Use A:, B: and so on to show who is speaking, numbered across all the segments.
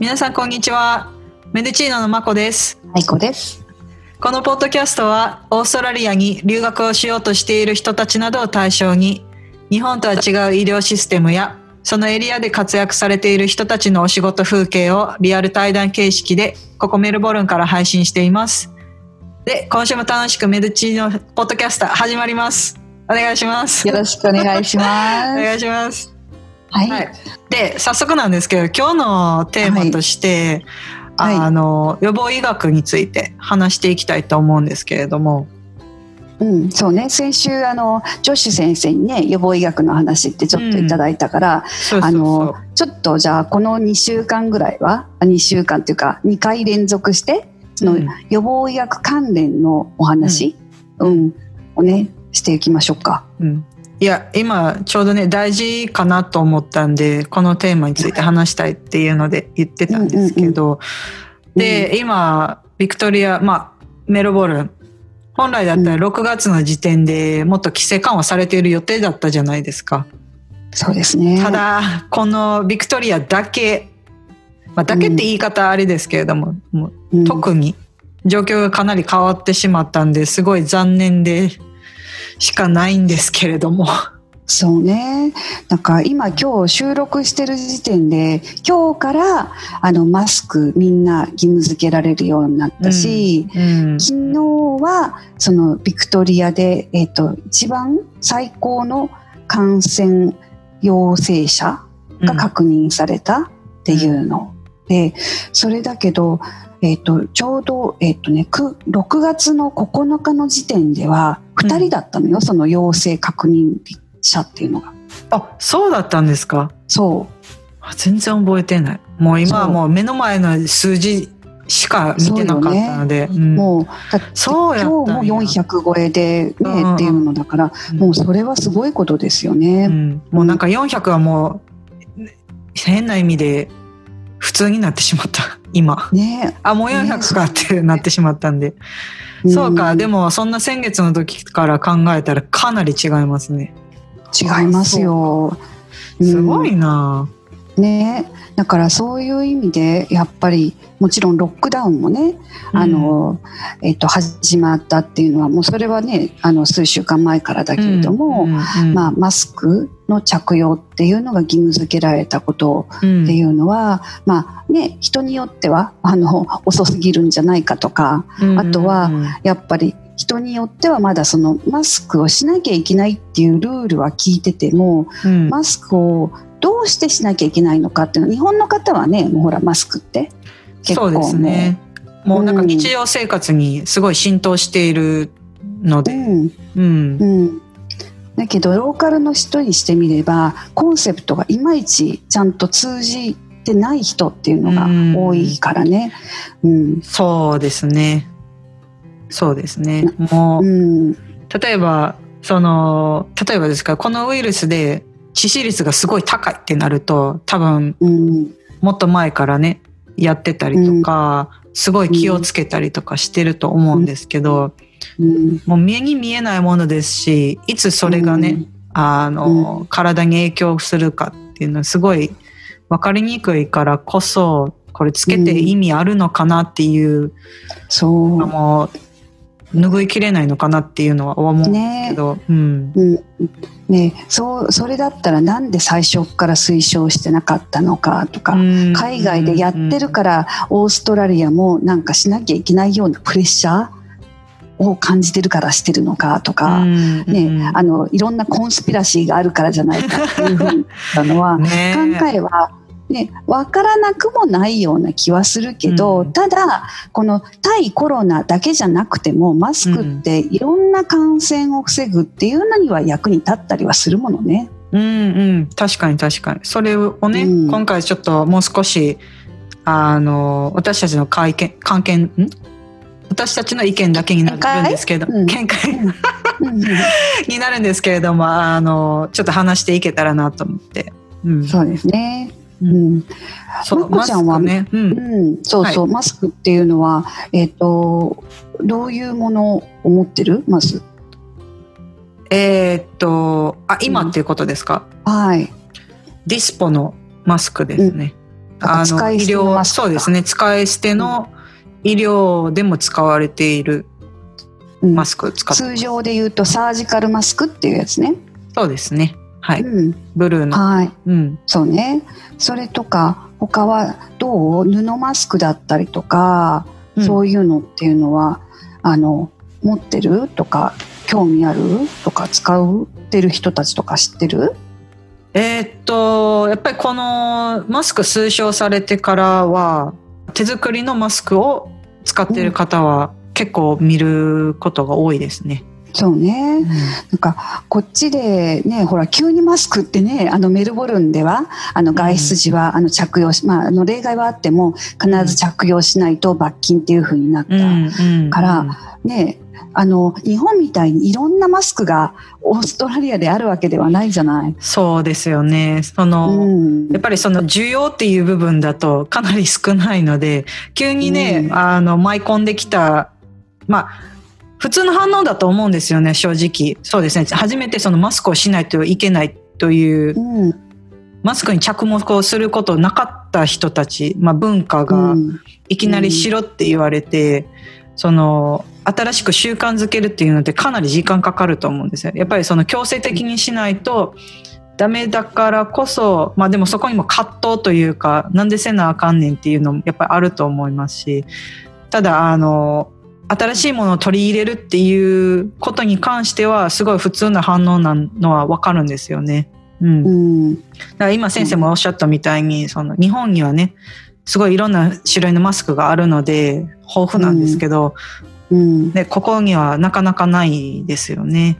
A: 皆さんこんにちは。メデチーノのまこです。
B: はい、こです。
A: このポッドキャストはオーストラリアに留学をしようとしている人たちなどを対象に日本とは違う医療システムやそのエリアで活躍されている人たちのお仕事風景をリアル対談形式でここメルボルンから配信しています。で、今週も楽しくメデチーノポッドキャスター始まります。お願いします。
B: よろしくお願いし
A: お
B: ます。
A: 願いします。
B: はい。
A: はい、で早速なんですけど今日のテーマとして、
B: はい。
A: あの予防医学について話していきたいと思うんですけれども、
B: うん、そうね。先週、あの、ジョッシュ先生にね、予防医学の話ってちょっといただいたから、ちょっとじゃあ、この2週間ぐらいは、あ2週間っていうか、2回連続して、その
A: うん。
B: 予防医学関連のお話、うん、をね、していきましょうか。
A: うん、いや今ちょうどね大事かなと思ったんでこのテーマについて話したいっていうので言ってたんですけど、で、今ビクトリアまあメルボルン。本来だったら6月の時点でもっと規制緩和されている予定だったじゃないですか。
B: そうですね。
A: ただこのビクトリアだけ、まあ、だけって言い方あれですけれども,、もう
B: うん、
A: 特に。状況がかなり変わってしまったんですごい残念でしかないんですけれども。
B: そうね。なんか今今日収録してる時点で今日からあのマスクみんな義務付けられるようになったし、
A: うん
B: 昨日はそのビクトリアで、えっと一番最高の感染陽性者が確認されたっていうの、でそれだけど、えっとちょうど、えっとね、く6月の9日の時点では2人だったのよ、その陽性確認者っていうのが。
A: あそうだったんですか？
B: そう。
A: あ全然覚えてない。もう今はもう目の前の数字しか見てなかったので、うん。
B: もうだって
A: そうやったんや。
B: 今日も400超えで
A: うんうん
B: ねっていうのだからもうそれはすごいことですよね。
A: うん。もうなんか400はもう変な意味で普通になってしまった。今。
B: ね。
A: あもう400かってなってしまったんで、そうか。でもそんな先月の時から考えたらかなり違いますね。
B: 違いますよ。
A: すごい
B: うん。
A: な、
B: ね。だからそういう意味でやっぱりもちろんロックダウンもね、あのえっと始まったっていうのはもうそれはねあの数週間前からだけれども、
A: うんうん
B: まあ、マスクの着用っていうのが義務付けられたこと
A: うん。
B: っていうのは、まあね人によってはあの遅すぎるんじゃないかとかあとはやっぱり人によってはまだそのマスクをしなきゃいけないっていうルールは聞いてても
A: うん。
B: マスクをどうしてしなきゃいけないのかっていうの日本の方はねもうほらマスクって結構
A: そうですね。もうなんか日常生活にすごい浸透しているので、
B: もううん。
A: うん。
B: うん。だけどローカルの人にしてみればコンセプトがいまいちちゃんと通じてない人っていうのが多いからね。うん。
A: そうですねそうですね。もう、
B: うん。
A: 例えばその例えばですからこのウイルスで致死率がすごい高いってなると多分
B: うん。
A: もっと前からねやってたりとか、すごい気をつけたりとかしてると思うんですけど、
B: うん。
A: もう目に見えないものですしいつそれがね、あの、体に影響するかっていうのはすごい分かりにくいからこそこれつけて意味あるのかなっていう
B: そう
A: のも拭いきれないのかなっていうのは思うけど、うん。
B: うん。ね、そうそれだったらなんで最初から推奨してなかったのかとか、海外でやってるからオーストラリアもなんかしなきゃいけないようなプレッシャーを感じてるからしてるのかとか、ね、あのいろんなコンスピラシーがあるからじゃないかっていうふうなのは、
A: ね。
B: 考えは、ね、分からなくもないような気はするけど、
A: うん。
B: ただこの対コロナだけじゃなくてもマスクっていろんな感染を防ぐっていうのには役に立ったりはするものね。
A: うんうん。確かに確かに。それをね、
B: うん。
A: 今回ちょっともう少しあの私たちの会見関係ん？私たちの意見だけになるんですけど
B: うん。
A: 見解。
B: うん。
A: になるんですけれどもあのちょっと話していけたらなと思って、うん、
B: そうですね。
A: う
B: うん。ん、
A: そう
B: まこちゃんは
A: マスクね、うん。
B: うん、そうそう、マスクっていうのは、えっ、と、どういうものを持ってる？まず。
A: えーっとあ今っていうことですか、
B: はい。
A: ディスポのマスクですね、あの
B: 使い捨ての
A: 医療そうですね。使い捨ての医療でも使われている
B: うん。
A: マスクを使って
B: 通常で言うとサージカルマスクっていうやつね。
A: そうですねはい、
B: うん、
A: ブルーの、
B: はい。
A: うん、
B: そうね。それとか、他はどう布マスクだったりとか、そういうのっていうのは、あの、持ってるとか、興味あるとか、使ってる人たちとか知ってる？
A: えーっとやっぱりこのマスク推奨されてからは手作りのマスクを使っている方は結構見ることが多いですね。
B: そうね。なんか、こっちでね、ほら、急にマスクってね、あの、メルボルンでは、あの、外出時は、あの、着用し、まあ、あの、例外はあっても、必ず着用しないと罰金っていう風になった。
A: うんうん
B: からね、あの、日本みたいにいろんなマスクがオーストラリアであるわけではないじゃない。
A: そうですよね。その、
B: うん
A: やっぱりその需要っていう部分だとかなり少ないので急にね、
B: うん
A: あの舞い込んできたまあ普通の反応だと思うんですよね正直。そうですね。初めてそのマスクをしないといけないという
B: うん。
A: マスクに着目をすることなかった人たち、まあ、文化
B: う
A: が
B: ん。
A: いきなりしろって言われて、その新しく習慣づけるっていうのってかなり時間かかると思うんですよ。やっぱりその強制的にしないとダメだからこそまあでもそこにも葛藤というかなんでせなあかんねんっていうのもやっぱりあると思いますしただあの新しいものを取り入れるっていうことに関してはすごい普通な反応なのはわかるんですよね。うん、
B: うん。
A: だから今先生もおっしゃったみたいに、その日本にはねすごいいろんな種類のマスクがあるので豊富なんですけど、
B: うん。
A: でここにはなかなかないですよね。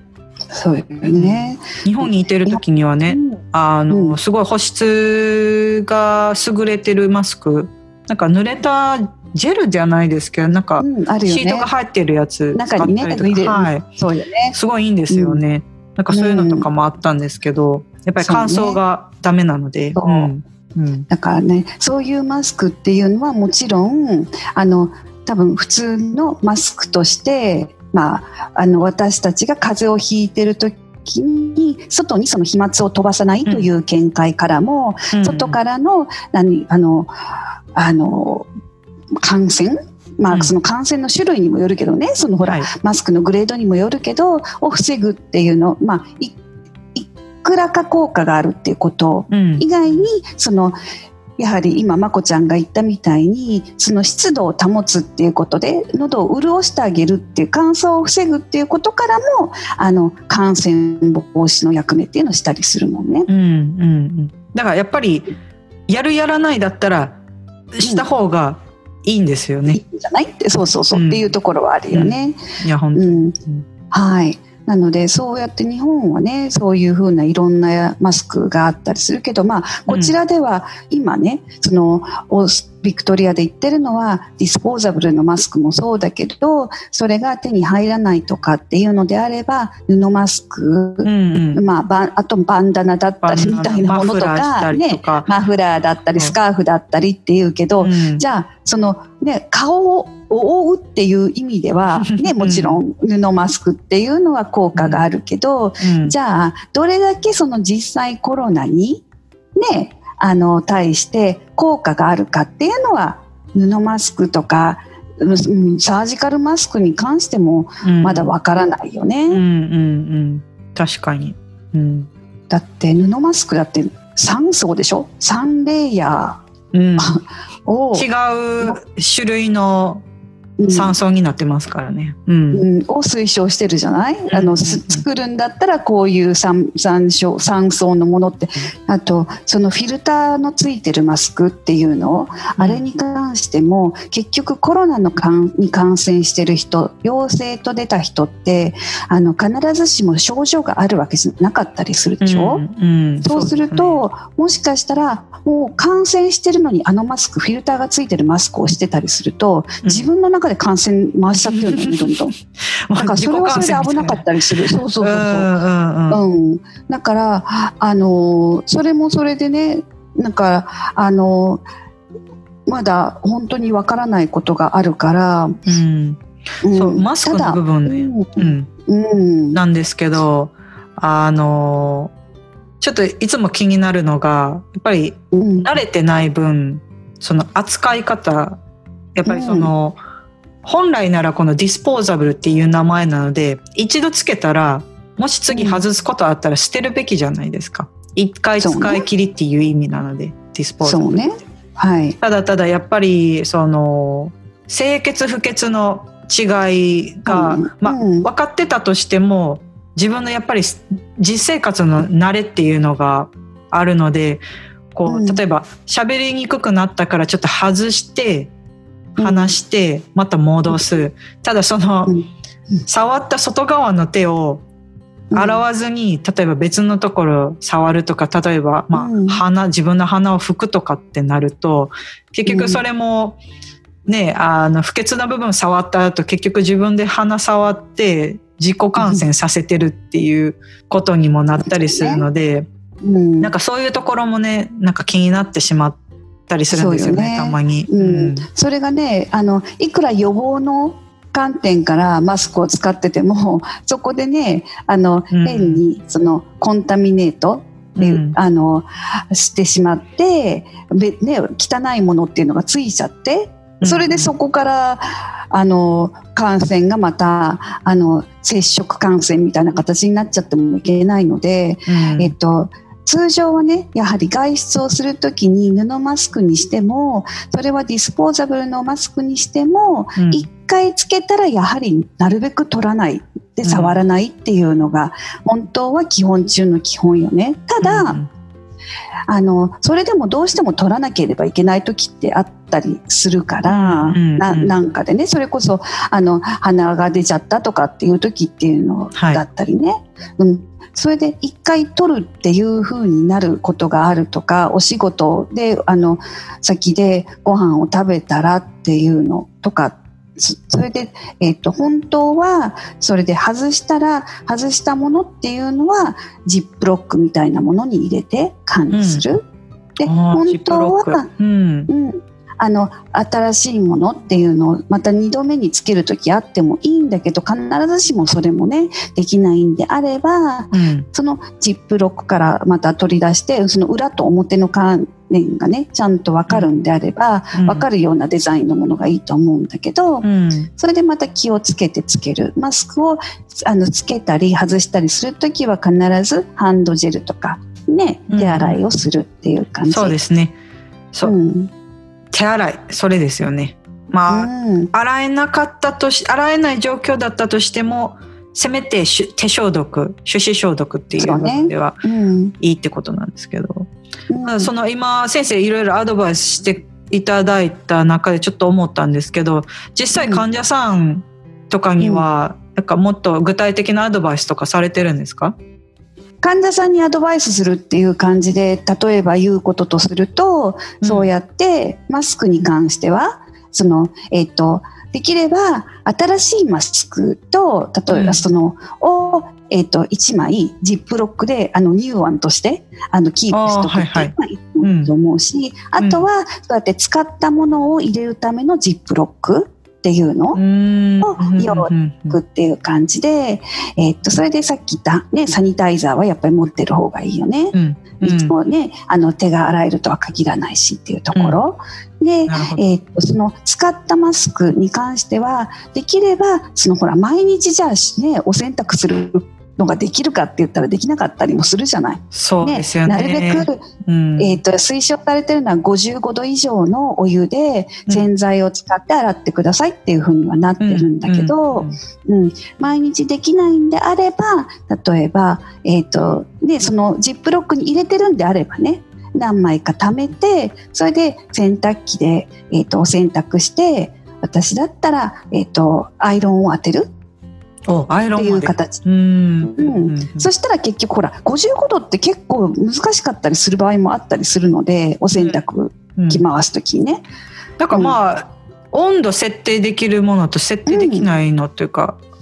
B: そうよね。
A: 日本にいてる時にはね、あの、
B: うん。
A: すごい保湿が優れてるマスク。なんか濡れたジェルじゃないですけどなんかシートが。入ってるやつ使
B: 中にね
A: はい、
B: そうよね。
A: すごいいいんですよね。なんかそういうのとかもあったんですけど、やっぱり乾燥がダメなので。
B: そう。
A: うん。うん。
B: だからね、そういうマスクっていうのはもちろん、あの、多分普通のマスクとして、まあ、あの、私たちが風邪をひいてる時に、外にその飛沫を飛ばさないという見解からも、外からの、何、あの、あの、感染？ま
A: うん。
B: あ、その感染の種類にもよるけどね、そのほら、
A: はい。
B: マスクのグレードにもよるけど、を防ぐっていうの、まあ、い、いくらか効果があるっていうこと。
A: うん。
B: 以外にそのやはり今まこちゃんが言ったみたいにその湿度を保つっていうことで喉を潤してあげるっていう乾燥を防ぐっていうことからもあの感染防止の役目っていうのをしたりするもんね。
A: うんうんうん、だからやっぱりやるやらないだったらした方がいいんですよね。
B: いいんじゃない？ってそうそうそう、
A: うん。
B: っていうところはあるよね。
A: いや本当に、
B: うんはい。なのでそうやって日本はねそういうふうないろんなマスクがあったりするけどまあこちらでは今ね、そのオースビクトリアで言ってるのはディスポーザブルのマスクもそうだけどそれが手に入らないとかっていうのであれば布マスク、
A: うんうん、
B: まあ、あとバンダナだったりみたいなものとか,、ね、マフラーだったり
A: うん。
B: スカーフだったりっていうけど、
A: うん。
B: じゃあその、ね、顔を覆うっていう意味では、ね、もちろん布マスクっていうのは効果があるけど、
A: うん。
B: じゃあどれだけその実際コロナに、ね、あの対して効果があるかっていうのは布マスクとか、うんサージカルマスクに関しても
A: うん。
B: まだわからないよね。
A: うんうんうん。確かに、うん。
B: だって布マスクだって3層でしょ？3レイヤ
A: うん、
B: ー を。
A: 違う種類の
B: うん。
A: 酸素になってますからね。うん。
B: うん、を推奨してるじゃない、あのす作るんだったらこういう酸酸素酸素のものって。あとそのフィルターのついてるマスクっていうのあれに関しても結局コロナのかんに感染してる人陽性と出た人ってあの必ずしも症状があるわけじゃなかったりするでしょ、
A: うんん。
B: そうすると、もしかしたらもう感染してるのにあのマスクフィルターがついてるマスクをしてたりすると自分の中で感染回しちゃってるのよねどんどん。だからそれはそれで危なかったりする。そうそうそうそう。
A: うん。うん。うん
B: うん、だから、あのーそれもそれでねなんか、あのーまだ本当にわからないことがあるから、
A: うん。
B: うん。
A: そうマスクの部分ね、うん、
B: うん。うん。
A: なんですけどあのちょっといつも気になるのがやっぱり
B: うん。
A: 慣れてない分その扱い方やっぱりその、本来ならこのディスポーザブルっていう名前なので一度つけたらもし次外すことあったら捨てるべきじゃないですか。一回使い切りっていう意味なので、ディスポーザブル。
B: そうね。はい。
A: ただただやっぱりその清潔不潔の違いが、
B: うん
A: まあ、
B: うん。
A: 分かってたとしても自分のやっぱり実生活の慣れっていうのがあるのでこう、
B: うん。
A: 例えば喋りにくくなったからちょっと外して話してまた戻す、ただその、
B: うん。
A: 触った外側の手を洗わずに、例えば別のところ触るとか例えば、まあ
B: うん。
A: 鼻自分の鼻を拭くとかってなると結局それも、ねあの不潔な部分触った後結局自分で鼻触って自己感染させてるっていうことにもなったりするので、
B: うん。
A: なんかそういうところもねなんか気になってしまったりするんですよね
B: ね
A: たまに。
B: うん。それがねあのいくら予防の観点からマスクを使ってても そこでねあの
A: うん。
B: 変にそのコンタミネートっていう
A: うん。
B: あのしてしまって、べね、汚いものっていうのがついちゃってそれでそこからあの感染がまたあの接触感染みたいな形になっちゃってもいけないので、
A: うん。
B: えっと、通常はねやはり外出をするときに布マスクにしてもそれはディスポーザブルのマスクにしても
A: うん。
B: 一回つけたらやはりなるべく取らない。で触らないっていうのが本当は基本中の基本よね。ただ、
A: うん
B: あのそれでもどうしても取らなければいけない時ってあったりするから、
A: うんうん。
B: ななんかでねそれこそあの鼻が出ちゃったとかっていう時っていうの
A: はい。
B: だったりね、うん、それで一回取るっていう風になることがあるとかお仕事であの先でご飯を食べたらっていうのとかそそれで、えっと本当はそれで外したら外したものっていうのはジップロックみたいなものに入れて管理する。で
A: あー
B: 本当は、
A: うん。
B: うん、あの新しいものっていうのをまた2度目につける時あってもいいんだけど必ずしもそれもねできないんであれば
A: うん。
B: そのジップロックからまた取り出してその裏と表の関連がねちゃんと分かるんであれば、
A: うん。
B: 分かるようなデザインのものがいいと思うんだけど、
A: うん。
B: それでまた気をつけてつける。マスクをあのつけたり外したりする時は必ずハンドジェルとかね
A: うん。
B: 手洗いをするっていう感じ。
A: そうですね。そう、
B: うん
A: 手洗いそれですよね。まあ、
B: うん。
A: 洗えなかったとし洗えない状況だったとしてもせめてし手消毒手指消毒っていう
B: そうね。
A: 部分では
B: うん。
A: いいってことなんですけど、
B: うん。
A: その今先生いろいろアドバイスしていただいた中でちょっと思ったんですけど実際患者さんとかには、なんかもっと具体的なアドバイスとかされてるんですか？
B: 患者さんにアドバイスするっていう感じで例えば言うこととすると、そうやってマスクに関してはそのえっ、とできれば新しいマスクと例え
A: うん。
B: ばその、を、えっと1枚ジップロックであのニューワンとしてあのキープしとくっていうのがいい。と思うしあ,、とはそうやって使ったものを入れるためのジップロックっていうの、
A: うん。
B: を用くっていう感じで、えっとそれでさっき言った、ね、サニタイザーはやっぱり持ってる方がいいよね。
A: うん。うん。
B: いつもね、あの手が洗えるとは限らないしっていうところ、で、えっとその使ったマスクに関してはできればそのほら毎日じゃあねお洗濯するのができるかって言ったらできなかったりもするじゃない。
A: そうですよね。
B: なるべく、
A: うん。
B: えっと推奨されてるのは55度以上のお湯で洗剤を使って洗ってくださいっていうふうにはなってるんだけど、
A: うん。
B: うん、毎日できないんであれば例えば、えーとでそのジップロックに入れてるんであればね何枚か貯めてそれで洗濯機で、えー、とお洗濯して私だったら、えー、とアイロンを当てるっていう形。
A: うん。
B: うん。そしたら結局ほら55度って結構難しかったりする場合もあったりするのでお洗濯
A: うん。
B: 機回す時にね。
A: だからまあ、温度設定できるものと設定できないのっていうか、
B: うん。
A: うん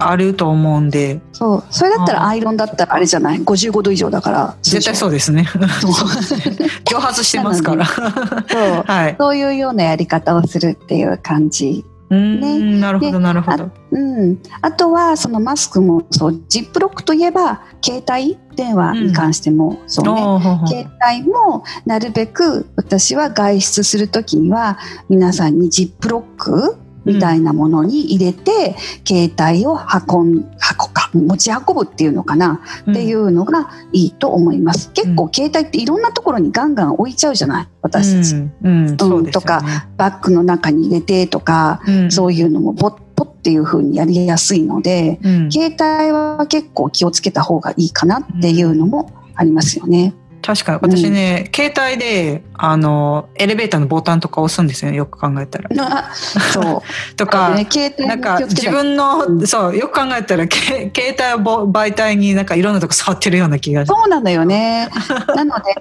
A: あると思うんで。
B: そう。それだったらアイロンだったらあれじゃない？55度以上だから。
A: 絶対そうですね。蒸発してますから。
B: そう。
A: はい。
B: そういうようなやり方をするっていう感じ。
A: うん。なるほどなるほど。
B: うん、あとはそのマスクもそう。ジップロックといえば携帯電話に関してもそうね、
A: おーほうほう。
B: 携帯もなるべく私は外出する時には皆さんにジップロックみたいなものに入れて、携帯を運ん運か持ち運ぶっていうのかな、っていうのがいいと思います。結構携帯っていろんなところにガンガン置いちゃうじゃない？私たち、
A: うん。
B: とかバッグの中に入れてとか、そういうのもポッポっていう風にやりやすいので、携帯は結構気をつけた方がいいかなっていうのもありますよね。
A: 確かに私ね、うん、携帯であのエレベーターのボタンとか押すんですよねよく考えたら。そう。とか、ね、なんか自分の、うん、そうよく考えたら携帯を媒体になんかいろんなとこ触ってるような気が
B: そうなのよね。なので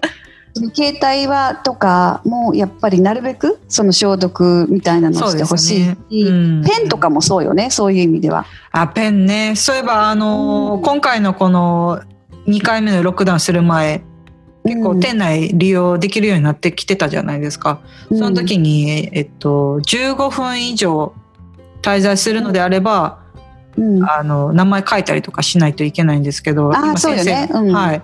B: 携帯はとかもやっぱりなるべくその消毒みたいなのをしてほしいし、ねうん、ペンとかもそうよねそういう意味では。
A: あペンね。そういえばあの、うん、今回のこの2回目のロックダウンする前結構店内利用できるようになってきてたじゃないですか。その時に、えっと、15分以上滞在するのであれば、うん、あの名前書いたりとかしないといけないんですけど、
B: 今先生、ね。うん、
A: はい、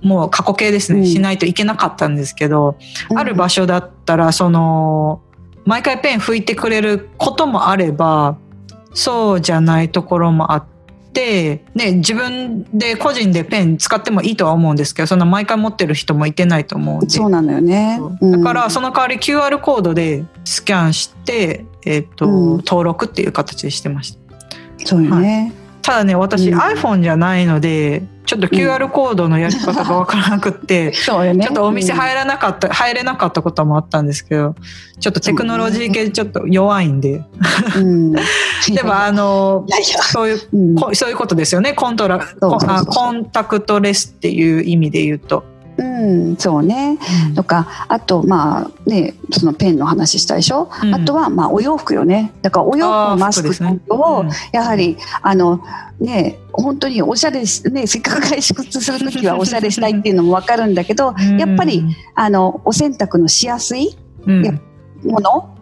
A: もう過去形ですね、うん、しないといけなかったんですけど、ある場所だったらその毎回ペン拭いてくれることもあればそうじゃないところもあって。ね、自分で個人でペン使ってもいいとは思うんですけどそんな毎回持ってる人もいてないと思うんで。
B: そうなのよね、
A: だからその代わり QR コードでスキャンして、えーと、うん、登録っていう形でしてました。
B: そうよね、はい
A: ただね私、うん、iPhone じゃないのでちょっと QR コードのやり方が分からなくって、うんね、ちょっとお店入らなかった、うん、入れなかったこともあったんですけどちょっとテクノロジー系ちょっと弱いんで、うん、でもあのそういう、そういうことですよね。コントラコンタクトレスっていう意味で言うと。
B: うん、そうね、うん、とかあとまあねそのペンの話したでしょ、うん、あとはまあお洋服よね。だからお洋服のマスクを、やはりあのね本当におしゃれねせっかく外出する時はおしゃれしたいっていうのも分かるんだけど、やっぱりあのお洗濯のしやすいもの、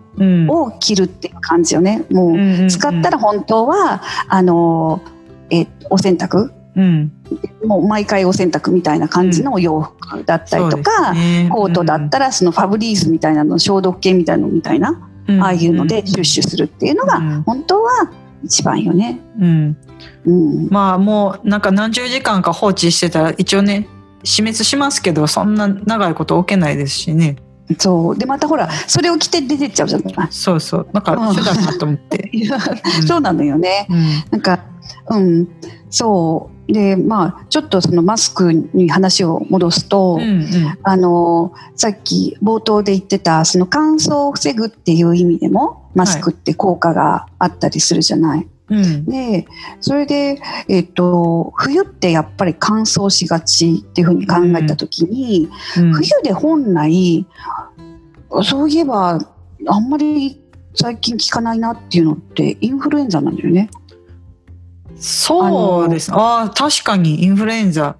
B: を着るっていう感じよね。もう使ったら本当はあのえお洗濯うん、もう毎回お洗濯みたいな感じのお洋服だったりとか、うん。ね、コートだったらそのファブリーズみたいなの消毒系みたいなのみたいな、うん、ああいうのでシュッシュするっていうのが本当は一番よね。
A: うん。うん、まあもうなんか何十時間か放置してたら一応ね死滅しますけどそんな長いこと置けないですしね。
B: そう。でまたほらそれを着て出てっちゃうじゃない。
A: そうそう。なんか手だなと思って。
B: そうなのよね、うん、なんかうん。そう。でまあちょっとそのマスクに話を戻すと、うんうん、あのさっき冒頭で言ってたその乾燥を防ぐっていう意味でもマスクって効果があったりするじゃない。はいうん、でそれで、えーと、冬ってやっぱり乾燥しがちっていうふうに考えた時に、うん。うん、冬で本来そういえばあんまり最近聞かないなっていうのってインフルエンザなんだよね。
A: そうです。ああ確かにインフルエンザ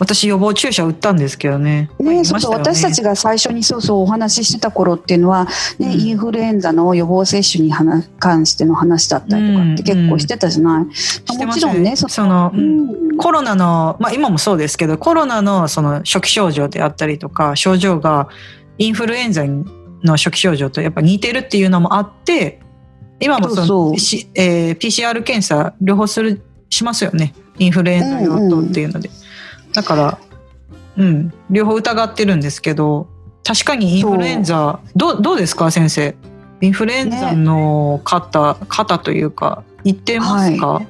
A: 私予防注射打ったんですけどね。
B: ね、ね、そうそう私たちが最初にそうそうお話ししてた頃っていうのは、ね、うん、インフルエンザの予防接種に関しての話だったりとかって結構してたじゃない？うんうん、もちろんね
A: その、うん、コロナの、まあ、今もそうですけどコロナのその初期症状であったりとか症状がインフルエンザの初期症状とやっぱ似てるっていうのもあって今もそのそうえー、PCR 検査両方するしますよね。インフルエンザ用とっていうので、うんうん、だからうん両方疑ってるんですけど確かにインフルエンザどどうですか先生？インフルエンザの方、ね、方というか言ってますか、はい。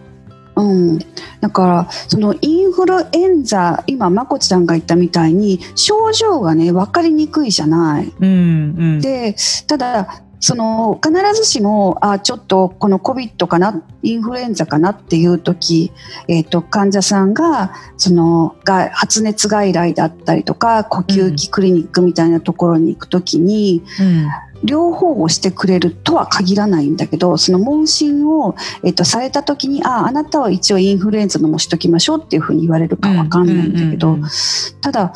B: うん、だからそのインフルエンザ今まこちゃんが言ったみたいに症状がね分かりにくいじゃない。うんうん、でただその必ずしもあちょっとこの COVID かなインフルエンザかなっていう時、えーと、患者さんがそのが発熱外来だったりとか呼吸器クリニックみたいなところに行く時に、うん、両方をしてくれるとは限らないんだけどその問診を、えーと、された時にああなたは一応インフルエンザのもしときましょうっていうふうに言われるかわかんないんだけど、ただ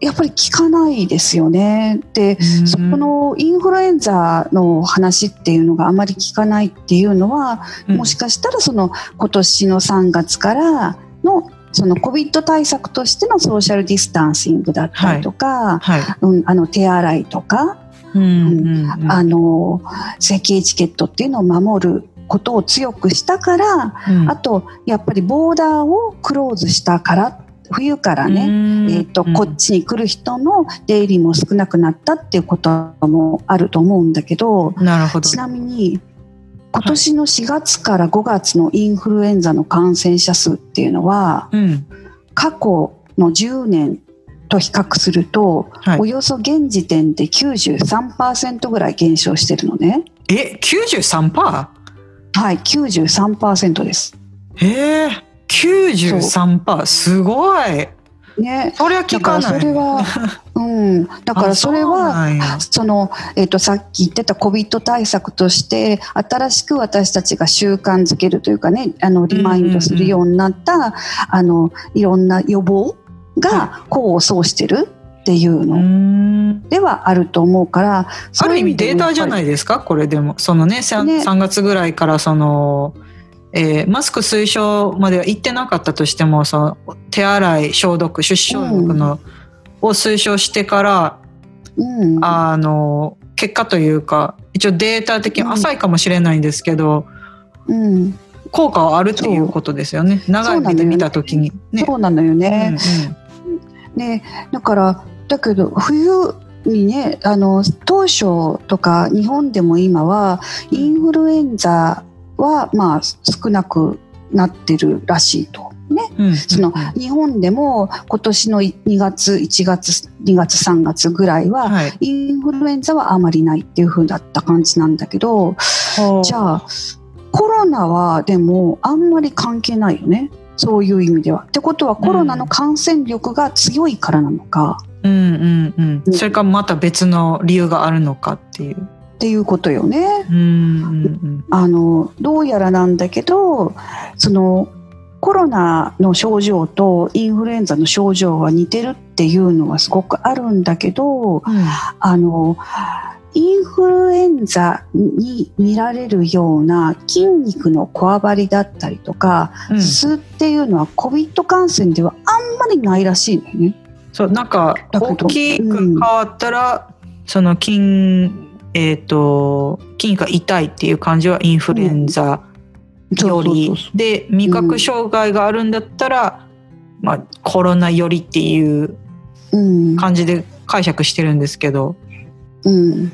B: やっぱり効かないですよね。で、そこのインフルエンザの話っていうのがあまり効かないっていうのは、もしかしたらその今年の3月からのその COVID 対策としてのソーシャルディスタンシングだったりとか、
A: はい。
B: うん、あの手洗いとか、
A: うんうんうん
B: あの席エチケットっていうのを守ることを強くしたから、
A: うん。
B: あとやっぱりボーダーをクローズしたから冬からね、
A: うん
B: えー、と
A: うん
B: こっちに来る人の出入りも少なくなったっていうこともあると思うんだけど
A: なるほど
B: ち。なみに今年の4月から5月のインフルエンザの感染者数っていうのは
A: うん。
B: 過去の10年と比較すると、
A: はい
B: およそ現時点で93%ぐらい減少してるのね。
A: え、93%?
B: はい、93%です。
A: へえ、93%すごい。
B: ね。
A: そりゃ聞
B: だか
A: ない。
B: それは、うん、だからそれはその、えっとさっき言ってた COVID 対策として新しく私たちが習慣づけるというかねあのリマインドするようになった、あのいろんな予防が功を奏してるっていう
A: う
B: の
A: ん。
B: ではあると思うから、
A: ある意味データじゃない
B: い
A: ですか？これでも。そのね 3,
B: ね。
A: 3月ぐらいからその、えーマスク推奨までは行ってなかったとしてもその手洗い消毒手指消毒の、を推奨してから
B: うん、
A: あの結果というか一応データ的に浅いかもしれないんですけど、
B: うん、
A: 効果はあるっていうことですよね。長い目で見た時に。ね。
B: そうなのよね。
A: うん
B: ね。だからだけど冬にねあの当初とか日本でも今はインフルエンザはまあ少なくなってるらしいと。ね、
A: うん。うん
B: その日本でも今年の2月1月2月3月ぐらいは
A: はい、
B: インフルエンザはあまりないっていう風だった感じなんだけどじゃあコロナはでもあんまり関係ないよね。そういう意味では。ってことはコロナの感染力が強いからなのか、
A: うんうんうん。
B: うん。
A: それからまた別の理由があるのかっていう。
B: っていうことよね。
A: うんうん
B: あのどうやらなんだけどそのコロナの症状とインフルエンザの症状は似てるっていうのはすごくあるんだけど
A: うん
B: あのインフルエンザに見られるような筋肉のこわばりだったりとか、
A: うん
B: すっていうのは COVID 感染ではあんまりないらしいのよね。
A: そうなんか大きく変わったら、その筋えっ、と筋が痛いっていう感じはインフルエンザより、で味覚障害があるんだったら、まあコロナよりっていう
B: うん。
A: 感じで解釈してるんですけど。
B: うん。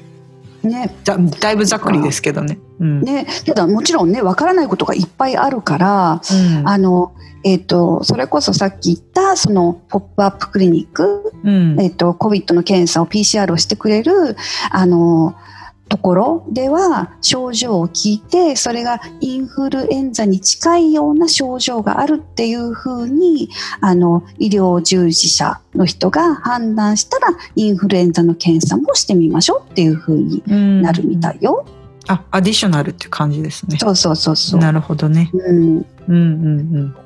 B: ね。
A: だだいぶざっくりですけどね。うん。
B: ね、ただもちろんねわからないことがいっぱいあるから
A: うん。
B: あの、えっとそれこそさっき言ったそのポップアップクリニック、
A: うん。
B: えっと COVID の検査を PCR をしてくれるあのところでは症状を聞いてそれがインフルエンザに近いような症状があるっていうふうにあの医療従事者の人が判断したらインフルエンザの検査もしてみましょうっていうふうに
A: うん
B: なるみたいよ。
A: あアディショナルっていう感じですね。
B: そうそうそうそう。
A: なるほどね。
B: うん
A: うんうんうん。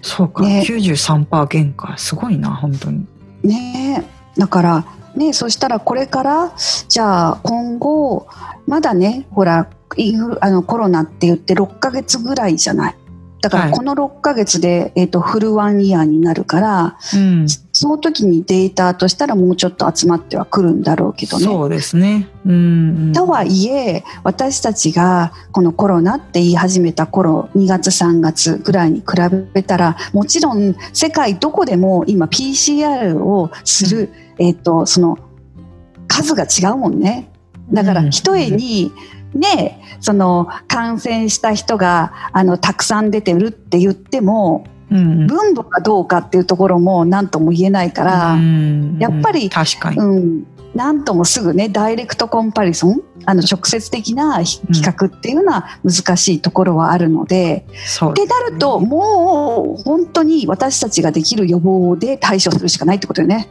A: そうか、
B: ね
A: 93%減かすごいな本当に。
B: ねえだからねそしたらこれからじゃあ今後まだねほらインフルあのコロナって言って6ヶ月ぐらいじゃない。だか
A: はい。
B: らこの6ヶ月で、えー、とフルワンイヤーになるから
A: うん、
B: その時にデータとしたらもうちょっと集まってはくるんだろうけどね。
A: そうですね。うん、うん。
B: とはいえ私たちがこのコロナって言い始めた頃2月3月ぐらいに比べたらもちろん世界どこでも今 PCR をする、えっとその数が違うもんねだから
A: うん
B: 一重にねその感染した人があのたくさん出てるって言っても
A: うんうん、
B: 分母かどうかっていうところも何とも言えないから、
A: うん。
B: やっぱり
A: 確かに。
B: うん、なんともすぐねダイレクトコンパリソンあの直接的な比比較っていうのは難しいところはあるので、
A: そう
B: ってなるともう本当に私たちができる予防で対処するしかないってことよね。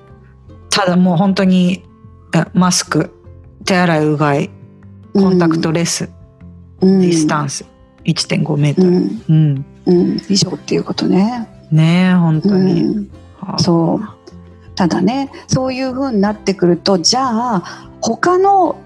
A: ただもう本当にあマスク手洗いうがいコンタクトレス、
B: うん、
A: ディスタンス1.5メートル。
B: うん
A: うん、
B: 以上っていうことね。
A: ね本当に。
B: うんそうただねそういう風になってくるとじゃあ他の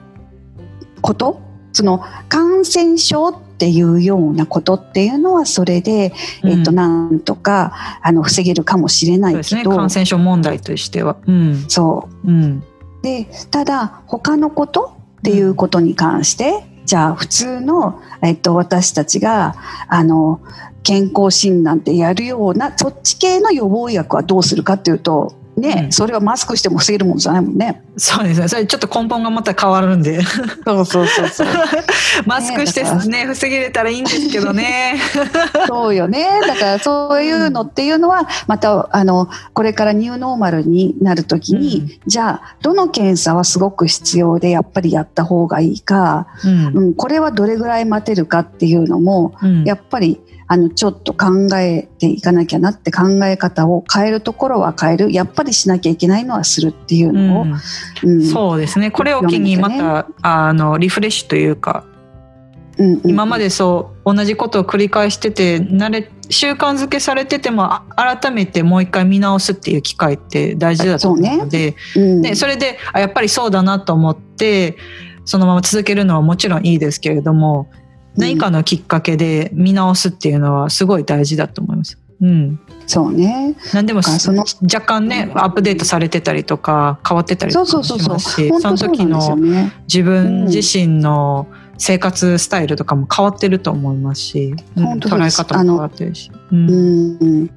B: ことその感染症っていうようなことっていうのはそれで、
A: うん
B: えっとなんとかあの防げるかもしれな
A: そうですね
B: いけど、
A: 感染症問題としては。うん
B: そう
A: うん
B: でただ他のことっていうことに関して、じゃあ普通の、えっと、私たちがあの健康診断ってやるようなそっち系の予防薬はどうするかっていうとね、
A: うん
B: それはマスクしても防げるものじゃないもんね。
A: そうですねそれちょっと根本がまた変わるんで
B: そうそうそうそう。
A: マスクしてね防げれたらいいんですけどね。
B: そうよね。だからそういうのっていうのは、また、あの、これからニューノーマルになるときに、じゃあ、どの検査はすごく必要で、やっぱりやった方がいいか、
A: うん
B: うん、これはどれぐらい待てるかっていうのも、
A: うん
B: やっぱり、あの、ちょっと考えていかなきゃなって考え方を変えるところは変える。やっぱりしなきゃいけないのはするっていうのを、
A: うん。
B: うん。
A: そうですね。これを機にまた、あのリフレッシュというか
B: うんうん
A: 今までそう同じことを繰り返してて慣れ習慣づけされててもあ改めてもう一回見直すっていう機会って大事だと思うので
B: うん。
A: でそれであやっぱりそうだなと思ってそのまま続けるのはもちろんいいですけれども何かのきっかけで見直すっていうのはすごい大事だと思います。うん、
B: そうね。
A: 何でも
B: その
A: 若干ねアップデートされてたりとか変わってたりとかし
B: そうそうそうそう。
A: ますしその時の
B: ね。
A: 自分自身の生活スタイルとかも変わってると思いますし、うん捉え方も変わってるし。うん
B: うんうん、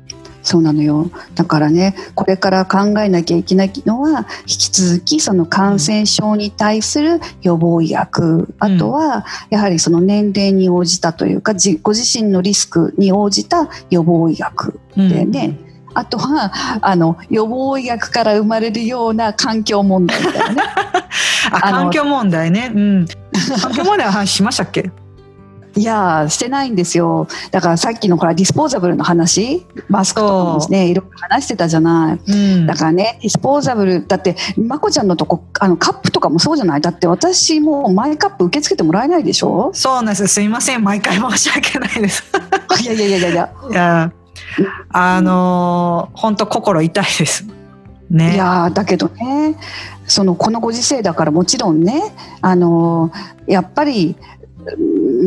B: そうなのよ。だからね、これから考えなきゃいけないのは、引き続きその感染症に対する予防医薬、あとはやはりその年齢に応じたというか、じご自身のリスクに応じた予防医薬でね、あとはあの予防医薬から生まれるような環境問題みたいなね。
A: あ環境問題ね。うん。環境問題は話しましたっけ？
B: いやーしてないんですよ。だからさっきのほらディスポーザブルの話、マスクとかもね、いろいろ話してたじゃない。
A: うん
B: だ。からね、ディスポーザブル、だって、まこちゃんのとこ、あの、カップとかもそうじゃない？だって私もうマイカップ受け付けてもらえないでしょ？
A: そうなんです。すいません。毎回申し訳ないです。
B: いやいやいやいやいや。
A: いや、あのー本当心痛いです。ね。
B: いやーだけどね、その、このご時世だからもちろんね、あのーやっぱり、うん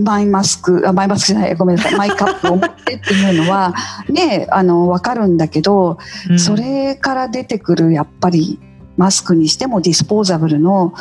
B: マイマスク、あマイマスクじゃない、ごめんなさい、マイカップを持ってっていうのは、ね、あの、わかるんだけど、
A: うん。
B: それから出てくるやっぱりマスクにしてもディスポーザブルの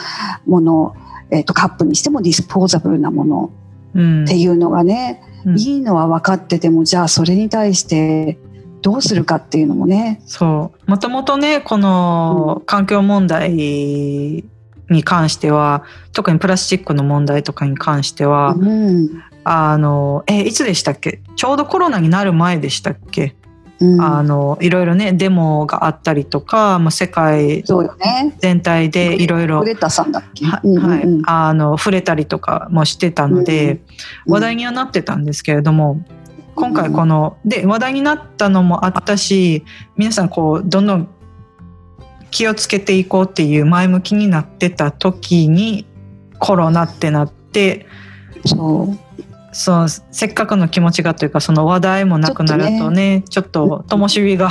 B: もの、えっとカップにしてもディスポーザブルなもの
A: うん。
B: っていうのがね、
A: うん。
B: いいのは分かっててもじゃあそれに対してどうするかっていうのもね。
A: そう。もともとね、この環境問題に関しては、特にプラスチックの問題とかに関しては、
B: うん。
A: あの、え、いつでしたっけ？ちょうどコロナになる前でしたっけ、
B: うん。
A: あの、いろいろね、デモがあったりとか、もう世界全体でいろいろ
B: グ、レタさんだっけ？
A: は
B: うんうんうん。
A: はい、あの、触れたりとかもしてたので、
B: うん
A: 話題にはなってたんですけれども、今回この、で、話題になったのもあったし、皆さんこう、どんどん気をつけていこうっていう前向きになってた時に、コロナってなって、
B: そう。
A: そのせっかくの気持ちがというかその話題もなくなるとねちょっと灯火が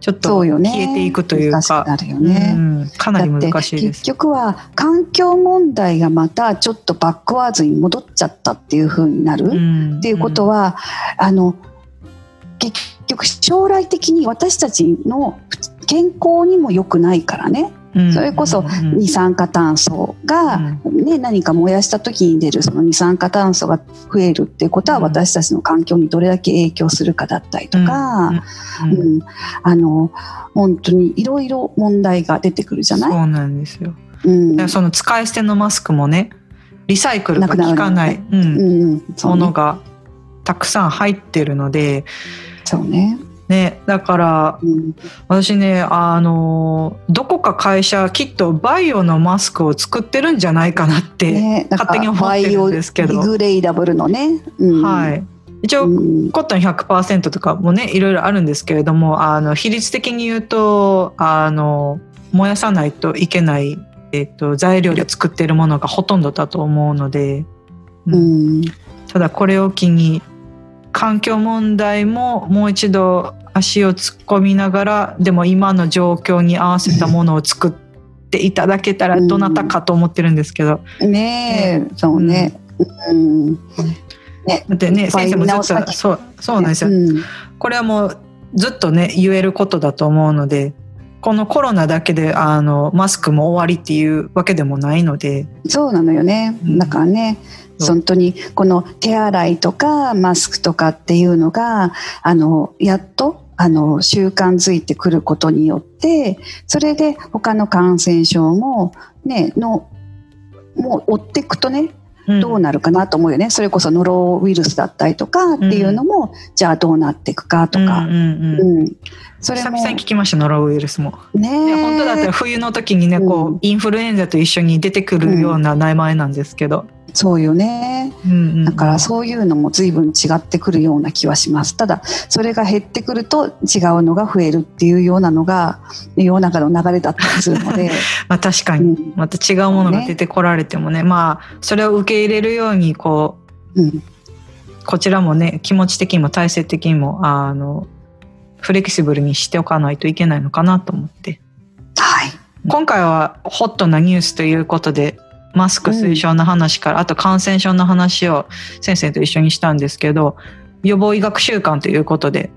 A: ちょっ
B: そ
A: と消えていくというか
B: なるよね、
A: うん、かなり難しいです。
B: 結。局は環境問題がまたちょっとバックワーズに戻っちゃったっていう風になる、
A: ん
B: っていうことは、あの結局将来的に私たちの健康にも良くないからね、
A: うん。
B: それこそ
A: うん。
B: 二酸化炭素が、ね、何か燃やした時に出るその二酸化炭素が増えるっていうことは
A: うん。
B: 私たちの環境にどれだけ影響するかだったりとか、
A: うん。うん。
B: うん。あの本当にいろいろ問題が出てくるじゃない、
A: そうなんですよ。
B: うん。
A: その使い捨てのマスクもねリサイクルが効かない、ものがたくさん入ってるので、
B: そうね、
A: ね、だから
B: うん。
A: 私ねあのどこか会社きっとバイオのマスクを作ってるんじゃないかなって、勝手に思ってるんですけど。
B: グレイダブルのね、うん。
A: はい。一応、
B: うん。
A: コットン100%とかもねいろいろあるんですけれどもあの比率的に言うとあの燃やさないといけない、えっと材料で作っているものがほとんどだと思うので、
B: うん。
A: ただこれを機に環境問題ももう一度足を突っ込みながらでも今の状況に合わせたものを作っていただけたらどなたかと思ってるんですけど、
B: ねえ、そうね。うん。ね。
A: だってね先生もずっとそうそうなんですよ、
B: うん。
A: これはもうずっとね言えることだと思うのでこのコロナだけであのマスクも終わりっていうわけでもないので。
B: そうなのよね。
A: うん。
B: だからね、本当にこの手洗いとかマスクとかっていうのが、あの、やっと、あの、習慣づいてくることによって、それで他の感染症も、ね、の、もう追っていくとね、どうなるかなと思うよね。それこそノロウイルスだったりとかっていうのも、じゃあどうなっていくかとか。
A: うんうんうん
B: うん。それも
A: 久々に聞きましたノロウイルスも。
B: ね
A: ね本当だったら冬の時にねこう、
B: うん
A: インフルエンザと一緒に出てくるような名前なんですけど、
B: そうよね。
A: うんうん
B: だからそういうのも随分違ってくるような気はします。ただ、それが減ってくると違うのが増えるっていうようなのが世の中の流れだったりするので、
A: まあ確かに。
B: うん。
A: また違うものが出てこられてもね。まあそれを受け入れるようにこう
B: うん、
A: こちらもね気持ち的にも体制的にもあのフレキシブルにしておかないといけないのかなと思って。
B: はい。
A: 今回はホットなニュースということでマスク推奨の話から、あと感染症の話を先生と一緒にしたんですけど予防医学週間ということで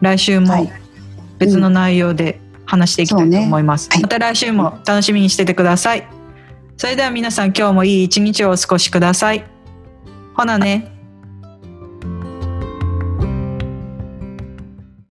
A: 来週も
B: はい。
A: 別の内容で話していきたいと思います、
B: そうね。はい。
A: また来週も楽しみにしててください。それでは皆さん今日もいい一日をお過ごしください。ほなね